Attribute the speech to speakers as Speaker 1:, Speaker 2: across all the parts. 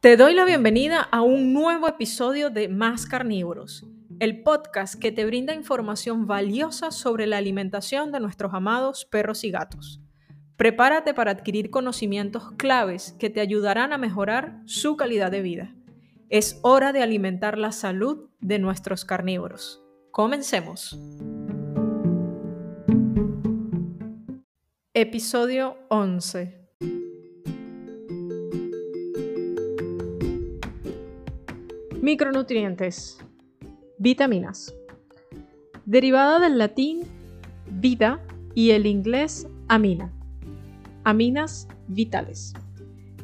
Speaker 1: Te doy la bienvenida a un nuevo episodio de Más Carnívoros, el podcast que te brinda información valiosa sobre la alimentación de nuestros amados perros y gatos. Prepárate para adquirir conocimientos claves que te ayudarán a mejorar su calidad de vida. Es hora de alimentar la salud de nuestros carnívoros. Comencemos. Episodio 11 Micronutrientes. Vitaminas. Derivada del latín vida y el inglés amina. Aminas vitales.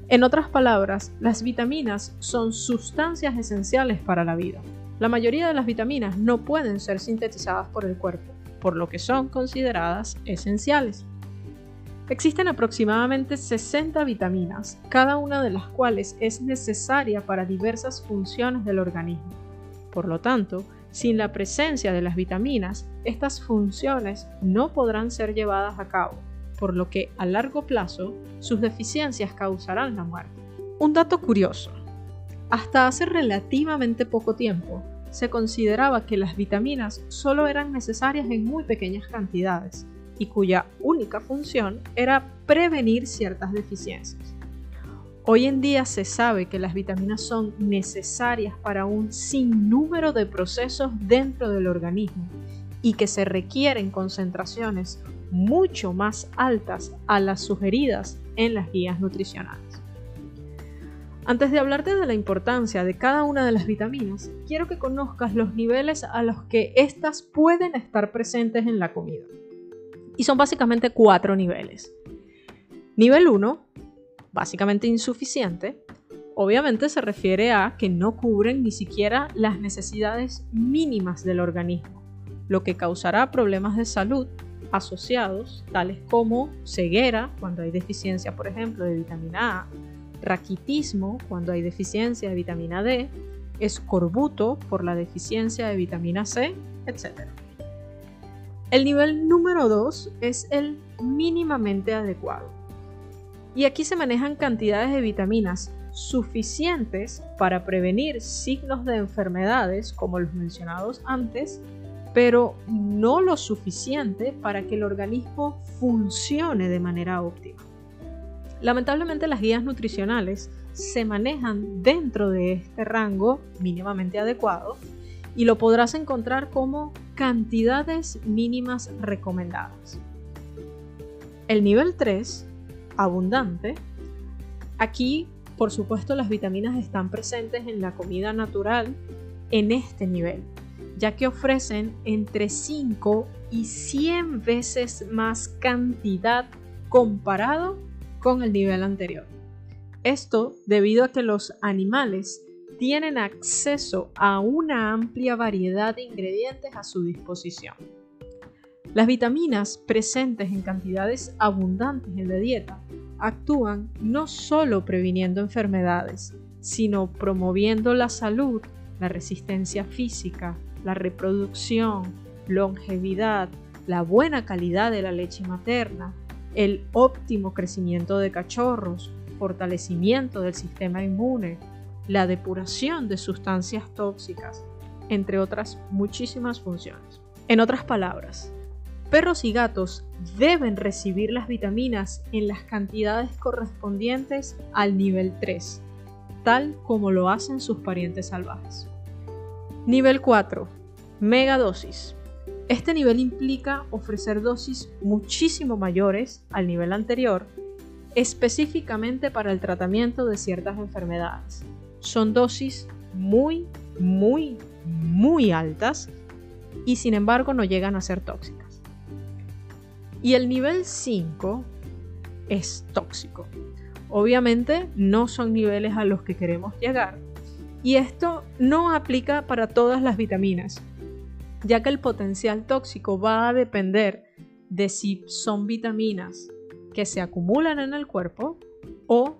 Speaker 1: En otras palabras, las vitaminas son sustancias esenciales para la vida. La mayoría de las vitaminas no pueden ser sintetizadas por el cuerpo, por lo que son consideradas esenciales. Existen aproximadamente 60 vitaminas, cada una de las cuales es necesaria para diversas funciones del organismo. Por lo tanto, sin la presencia de las vitaminas, estas funciones no podrán ser llevadas a cabo, por lo que a largo plazo sus deficiencias causarán la muerte. Un dato curioso. Hasta hace relativamente poco tiempo, se consideraba que las vitaminas solo eran necesarias en muy pequeñas cantidades, y cuya única función era prevenir ciertas deficiencias. Hoy en día se sabe que las vitaminas son necesarias para un sinnúmero de procesos dentro del organismo y que se requieren concentraciones mucho más altas a las sugeridas en las guías nutricionales. Antes de hablarte de la importancia de cada una de las vitaminas, quiero que conozcas los niveles a los que éstas pueden estar presentes en la comida. Y son básicamente cuatro niveles. Nivel 1, básicamente insuficiente, obviamente se refiere a que no cubren ni siquiera las necesidades mínimas del organismo, lo que causará problemas de salud asociados, tales como ceguera, cuando hay deficiencia, por ejemplo, de vitamina A, raquitismo, cuando hay deficiencia de vitamina D, escorbuto por la deficiencia de vitamina C, etc. El nivel número 2 es el mínimamente adecuado. Y aquí se manejan cantidades de vitaminas suficientes para prevenir signos de enfermedades como los mencionados antes, pero no lo suficiente para que el organismo funcione de manera óptima. Lamentablemente las guías nutricionales se manejan dentro de este rango mínimamente adecuado y lo podrás encontrar como cantidades mínimas recomendadas. El nivel 3, abundante, aquí por supuesto las vitaminas están presentes en la comida natural en este nivel, ya que ofrecen entre 5 y 100 veces más cantidad comparado con el nivel anterior. Esto debido a que los animales tienen acceso a una amplia variedad de ingredientes a su disposición. Las vitaminas presentes en cantidades abundantes en la dieta actúan no solo previniendo enfermedades, sino promoviendo la salud, la resistencia física, la reproducción, longevidad, la buena calidad de la leche materna, el óptimo crecimiento de cachorros, fortalecimiento del sistema inmune, la depuración de sustancias tóxicas, entre otras muchísimas funciones. En otras palabras, perros y gatos deben recibir las vitaminas en las cantidades correspondientes al nivel 3, tal como lo hacen sus parientes salvajes. Nivel 4. Megadosis. Este nivel implica ofrecer dosis muchísimo mayores al nivel anterior, específicamente para el tratamiento de ciertas enfermedades, son dosis muy, muy, muy altas y sin embargo no llegan a ser tóxicas. Y el nivel 5 es tóxico. Obviamente no son niveles a los que queremos llegar. Y esto no aplica para todas las vitaminas, ya que el potencial tóxico va a depender de si son vitaminas que se acumulan en el cuerpo o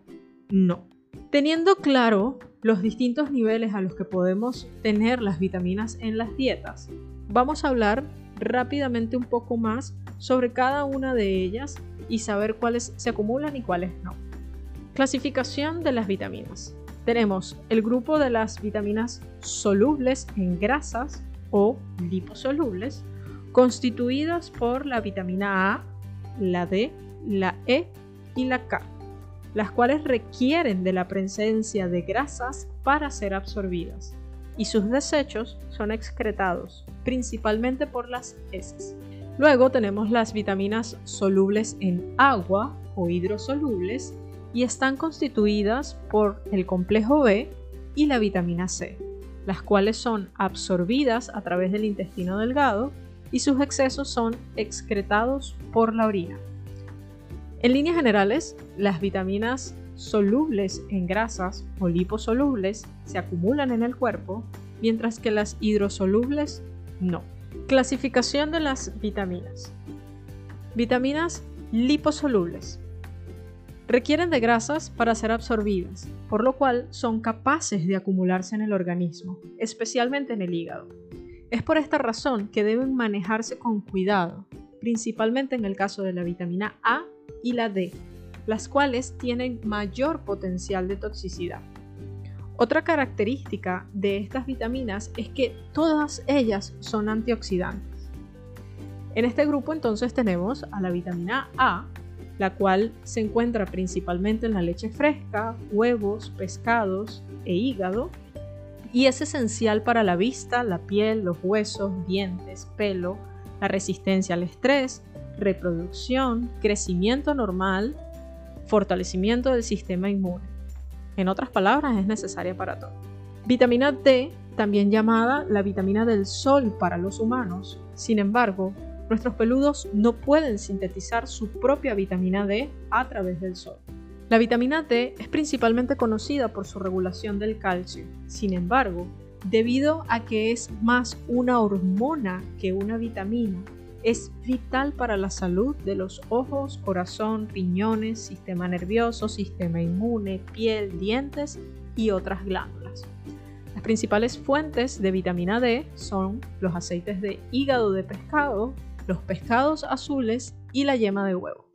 Speaker 1: no. Teniendo claro los distintos niveles a los que podemos tener las vitaminas en las dietas, vamos a hablar rápidamente un poco más sobre cada una de ellas y saber cuáles se acumulan y cuáles no. Clasificación de las vitaminas. tenemos el grupo de las vitaminas solubles en grasas o liposolubles, constituidas por la vitamina A, la D, la E y la K, las cuales requieren de la presencia de grasas para ser absorbidas, y sus desechos son excretados principalmente por las heces. Luego tenemos las vitaminas solubles en agua o hidrosolubles y están constituidas por el complejo B y la vitamina C, las cuales son absorbidas a través del intestino delgado y sus excesos son excretados por la orina. En líneas generales, las vitaminas solubles en grasas o liposolubles se acumulan en el cuerpo, mientras que las hidrosolubles no. Clasificación de las vitaminas. Vitaminas liposolubles. Requieren de grasas para ser absorbidas, por lo cual son capaces de acumularse en el organismo, especialmente en el hígado. Es por esta razón que deben manejarse con cuidado, principalmente en el caso de la vitamina A y la D, las cuales tienen mayor potencial de toxicidad. Otra característica de estas vitaminas es que todas ellas son antioxidantes. En este grupo entonces tenemos a la vitamina A, la cual se encuentra principalmente en la leche fresca, huevos, pescados e hígado, y es esencial para la vista, la piel, los huesos, dientes, pelo, la resistencia al estrés, reproducción, crecimiento normal, fortalecimiento del sistema inmune. En otras palabras, es necesaria para todo. Vitamina D, también llamada la vitamina del sol para los humanos. Sin embargo, nuestros peludos no pueden sintetizar su propia vitamina D a través del sol. La vitamina D es principalmente conocida por su regulación del calcio. Sin embargo, debido a que es más una hormona que una vitamina, es vital para la salud de los ojos, corazón, riñones, sistema nervioso, sistema inmune, piel, dientes y otras glándulas. Las principales fuentes de vitamina D son los aceites de hígado de pescado, los pescados azules y la yema de huevo.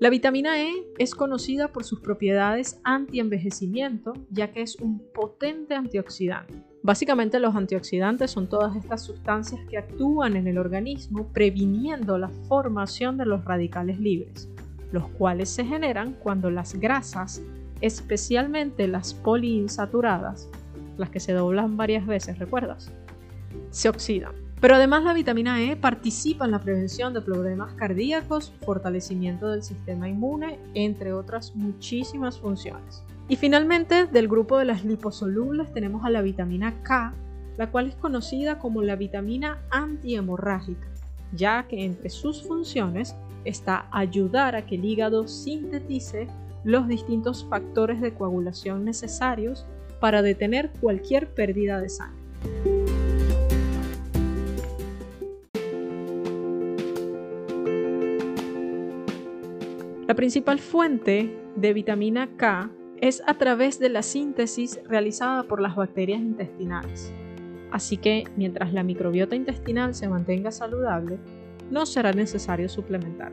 Speaker 1: La vitamina E es conocida por sus propiedades anti-envejecimiento, ya que es un potente antioxidante. Básicamente los antioxidantes son todas estas sustancias que actúan en el organismo previniendo la formación de los radicales libres, los cuales se generan cuando las grasas, especialmente las poliinsaturadas, las que se doblan varias veces, ¿recuerdas? Se oxidan. Pero además la vitamina E participa en la prevención de problemas cardíacos, fortalecimiento del sistema inmune, entre otras muchísimas funciones. Y finalmente, del grupo de las liposolubles tenemos a la vitamina K, la cual es conocida como la vitamina antihemorrágica, ya que entre sus funciones está ayudar a que el hígado sintetice los distintos factores de coagulación necesarios para detener cualquier pérdida de sangre. La principal fuente de vitamina K es a través de la síntesis realizada por las bacterias intestinales. Así que mientras la microbiota intestinal se mantenga saludable, no será necesario suplementar.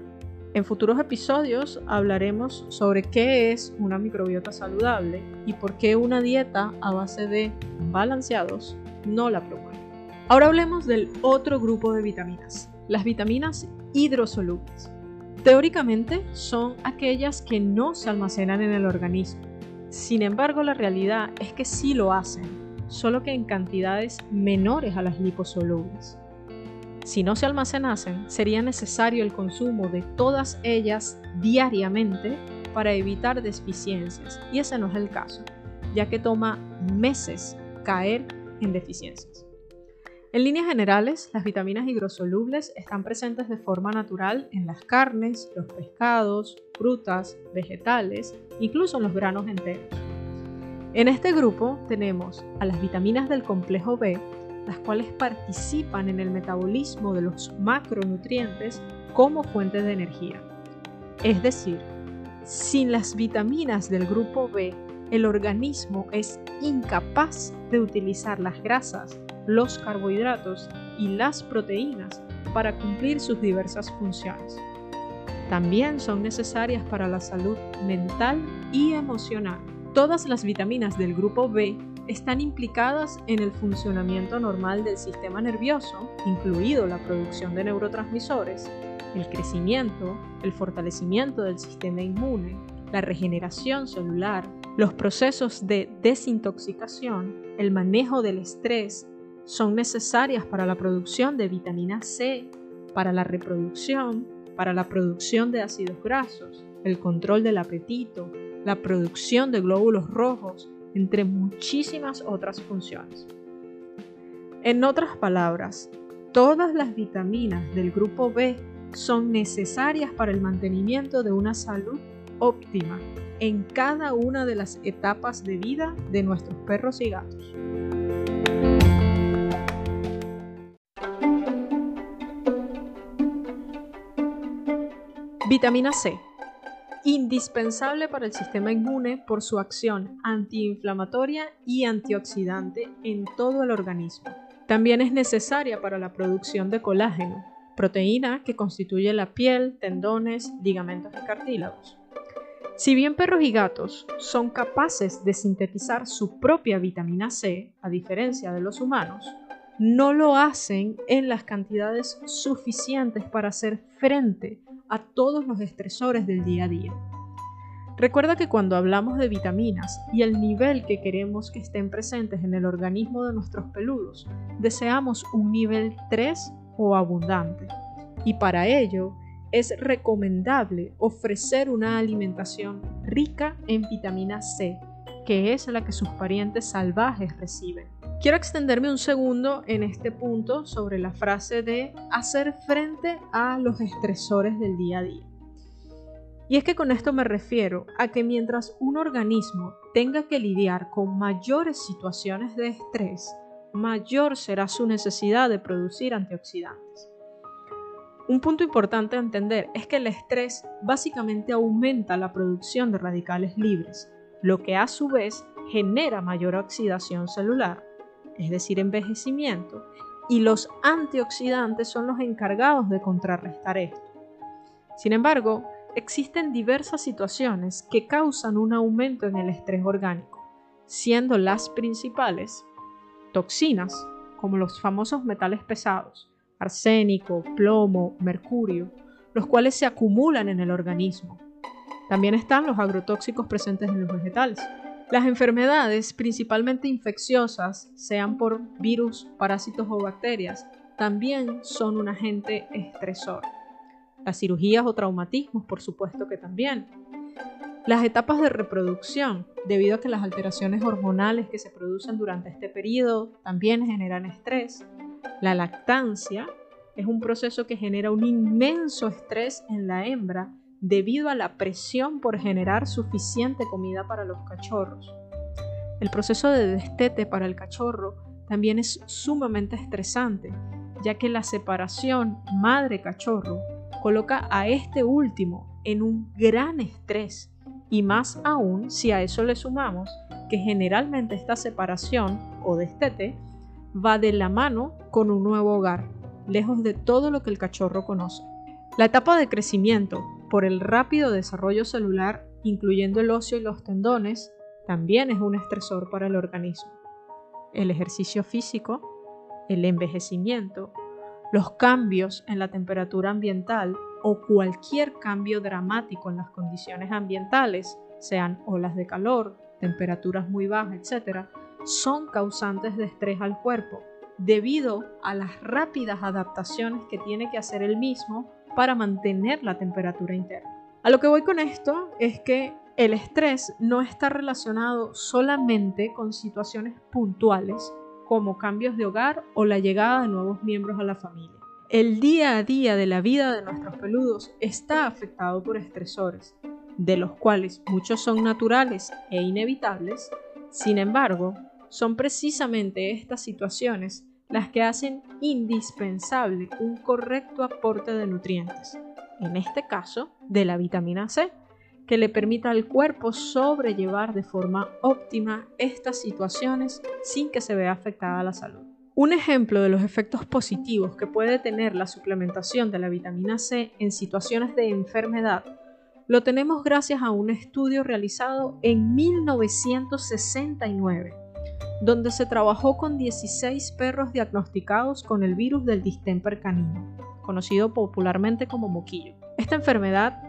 Speaker 1: En futuros episodios hablaremos sobre qué es una microbiota saludable y por qué una dieta a base de balanceados no la promueve. Ahora hablemos del otro grupo de vitaminas, las vitaminas hidrosolubles. Teóricamente son aquellas que no se almacenan en el organismo. Sin embargo, la realidad es que sí lo hacen, solo que en cantidades menores a las liposolubles. Si no se almacenasen, sería necesario el consumo de todas ellas diariamente para evitar deficiencias, y ese no es el caso, ya que toma meses caer en deficiencias. En líneas generales, las vitaminas hidrosolubles están presentes de forma natural en las carnes, los pescados, frutas, vegetales, incluso en los granos enteros. En este grupo tenemos a las vitaminas del complejo B, las cuales participan en el metabolismo de los macronutrientes como fuentes de energía. Es decir, sin las vitaminas del grupo B, el organismo es incapaz de utilizar las grasas los carbohidratos y las proteínas para cumplir sus diversas funciones. También son necesarias para la salud mental y emocional. Todas las vitaminas del grupo B están implicadas en el funcionamiento normal del sistema nervioso, incluido la producción de neurotransmisores, el crecimiento, el fortalecimiento del sistema inmune, la regeneración celular, los procesos de desintoxicación, el manejo del estrés, son necesarias para la producción de vitamina C, para la reproducción, para la producción de ácidos grasos, el control del apetito, la producción de glóbulos rojos, entre muchísimas otras funciones. En otras palabras, todas las vitaminas del grupo B son necesarias para el mantenimiento de una salud óptima en cada una de las etapas de vida de nuestros perros y gatos. Vitamina C. Indispensable para el sistema inmune por su acción antiinflamatoria y antioxidante en todo el organismo. También es necesaria para la producción de colágeno, proteína que constituye la piel, tendones, ligamentos y cartílagos. Si bien perros y gatos son capaces de sintetizar su propia vitamina C, a diferencia de los humanos, no lo hacen en las cantidades suficientes para hacer frente a todos los estresores del día a día. Recuerda que cuando hablamos de vitaminas y el nivel que queremos que estén presentes en el organismo de nuestros peludos, deseamos un nivel 3 o abundante. Y para ello es recomendable ofrecer una alimentación rica en vitamina C, que es la que sus parientes salvajes reciben. Quiero extenderme un segundo en este punto sobre la frase de hacer frente a los estresores del día a día. Y es que con esto me refiero a que mientras un organismo tenga que lidiar con mayores situaciones de estrés, mayor será su necesidad de producir antioxidantes. Un punto importante a entender es que el estrés básicamente aumenta la producción de radicales libres, lo que a su vez genera mayor oxidación celular es decir, envejecimiento, y los antioxidantes son los encargados de contrarrestar esto. Sin embargo, existen diversas situaciones que causan un aumento en el estrés orgánico, siendo las principales toxinas, como los famosos metales pesados, arsénico, plomo, mercurio, los cuales se acumulan en el organismo. También están los agrotóxicos presentes en los vegetales, las enfermedades, principalmente infecciosas, sean por virus, parásitos o bacterias, también son un agente estresor. Las cirugías o traumatismos, por supuesto que también. Las etapas de reproducción, debido a que las alteraciones hormonales que se producen durante este periodo también generan estrés. La lactancia es un proceso que genera un inmenso estrés en la hembra debido a la presión por generar suficiente comida para los cachorros. El proceso de destete para el cachorro también es sumamente estresante, ya que la separación madre-cachorro coloca a este último en un gran estrés, y más aún si a eso le sumamos que generalmente esta separación o destete va de la mano con un nuevo hogar, lejos de todo lo que el cachorro conoce. La etapa de crecimiento por el rápido desarrollo celular, incluyendo el óseo y los tendones, también es un estresor para el organismo. El ejercicio físico, el envejecimiento, los cambios en la temperatura ambiental o cualquier cambio dramático en las condiciones ambientales, sean olas de calor, temperaturas muy bajas, etc., son causantes de estrés al cuerpo debido a las rápidas adaptaciones que tiene que hacer el mismo para mantener la temperatura interna. A lo que voy con esto es que el estrés no está relacionado solamente con situaciones puntuales como cambios de hogar o la llegada de nuevos miembros a la familia. El día a día de la vida de nuestros peludos está afectado por estresores, de los cuales muchos son naturales e inevitables, sin embargo, son precisamente estas situaciones las que hacen indispensable un correcto aporte de nutrientes, en este caso de la vitamina C, que le permita al cuerpo sobrellevar de forma óptima estas situaciones sin que se vea afectada la salud. Un ejemplo de los efectos positivos que puede tener la suplementación de la vitamina C en situaciones de enfermedad lo tenemos gracias a un estudio realizado en 1969, donde se trabajó con 16 perros diagnosticados con el virus del distemper canino, conocido popularmente como moquillo. Esta enfermedad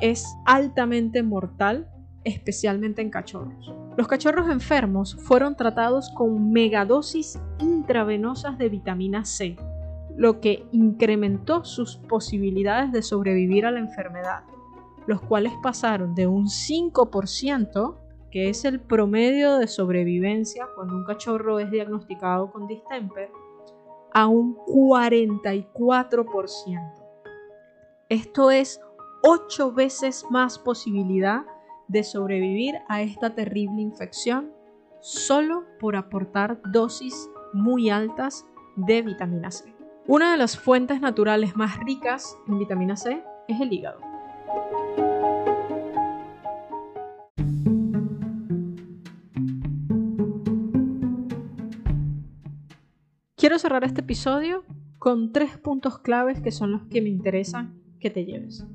Speaker 1: es altamente mortal, especialmente en cachorros. Los cachorros enfermos fueron tratados con megadosis intravenosas de vitamina C, lo que incrementó sus posibilidades de sobrevivir a la enfermedad los cuales pasaron de un 5%, que es el promedio de sobrevivencia cuando un cachorro es diagnosticado con distemper, a un 44%. Esto es 8 veces más posibilidad de sobrevivir a esta terrible infección solo por aportar dosis muy altas de vitamina C. Una de las fuentes naturales más ricas en vitamina C es el hígado. Quiero cerrar este episodio con tres puntos claves que son los que me interesan que te lleves.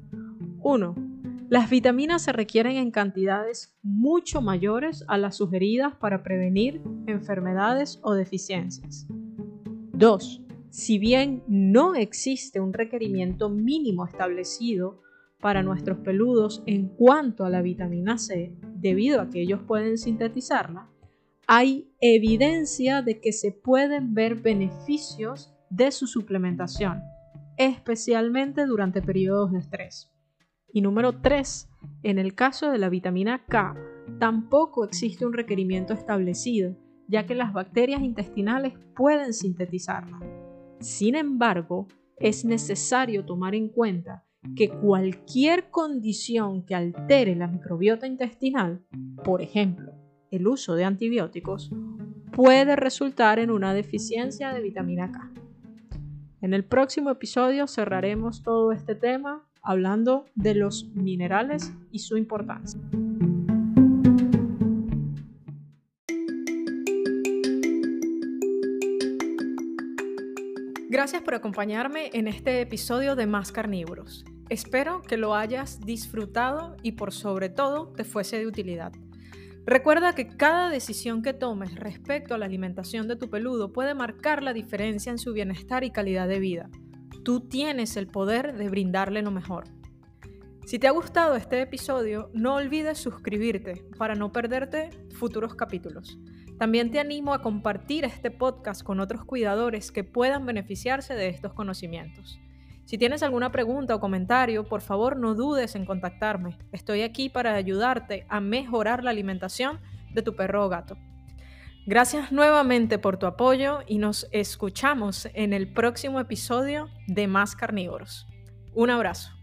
Speaker 1: 1. Las vitaminas se requieren en cantidades mucho mayores a las sugeridas para prevenir enfermedades o deficiencias. 2. Si bien no existe un requerimiento mínimo establecido para nuestros peludos en cuanto a la vitamina C, debido a que ellos pueden sintetizarla, hay evidencia de que se pueden ver beneficios de su suplementación, especialmente durante periodos de estrés. Y número 3, en el caso de la vitamina K, tampoco existe un requerimiento establecido, ya que las bacterias intestinales pueden sintetizarla. Sin embargo, es necesario tomar en cuenta que cualquier condición que altere la microbiota intestinal, por ejemplo, el uso de antibióticos puede resultar en una deficiencia de vitamina K. En el próximo episodio cerraremos todo este tema hablando de los minerales y su importancia. Gracias por acompañarme en este episodio de Más Carnívoros. Espero que lo hayas disfrutado y por sobre todo te fuese de utilidad. Recuerda que cada decisión que tomes respecto a la alimentación de tu peludo puede marcar la diferencia en su bienestar y calidad de vida. Tú tienes el poder de brindarle lo mejor. Si te ha gustado este episodio, no olvides suscribirte para no perderte futuros capítulos. También te animo a compartir este podcast con otros cuidadores que puedan beneficiarse de estos conocimientos. Si tienes alguna pregunta o comentario, por favor no dudes en contactarme. Estoy aquí para ayudarte a mejorar la alimentación de tu perro o gato. Gracias nuevamente por tu apoyo y nos escuchamos en el próximo episodio de Más Carnívoros. Un abrazo.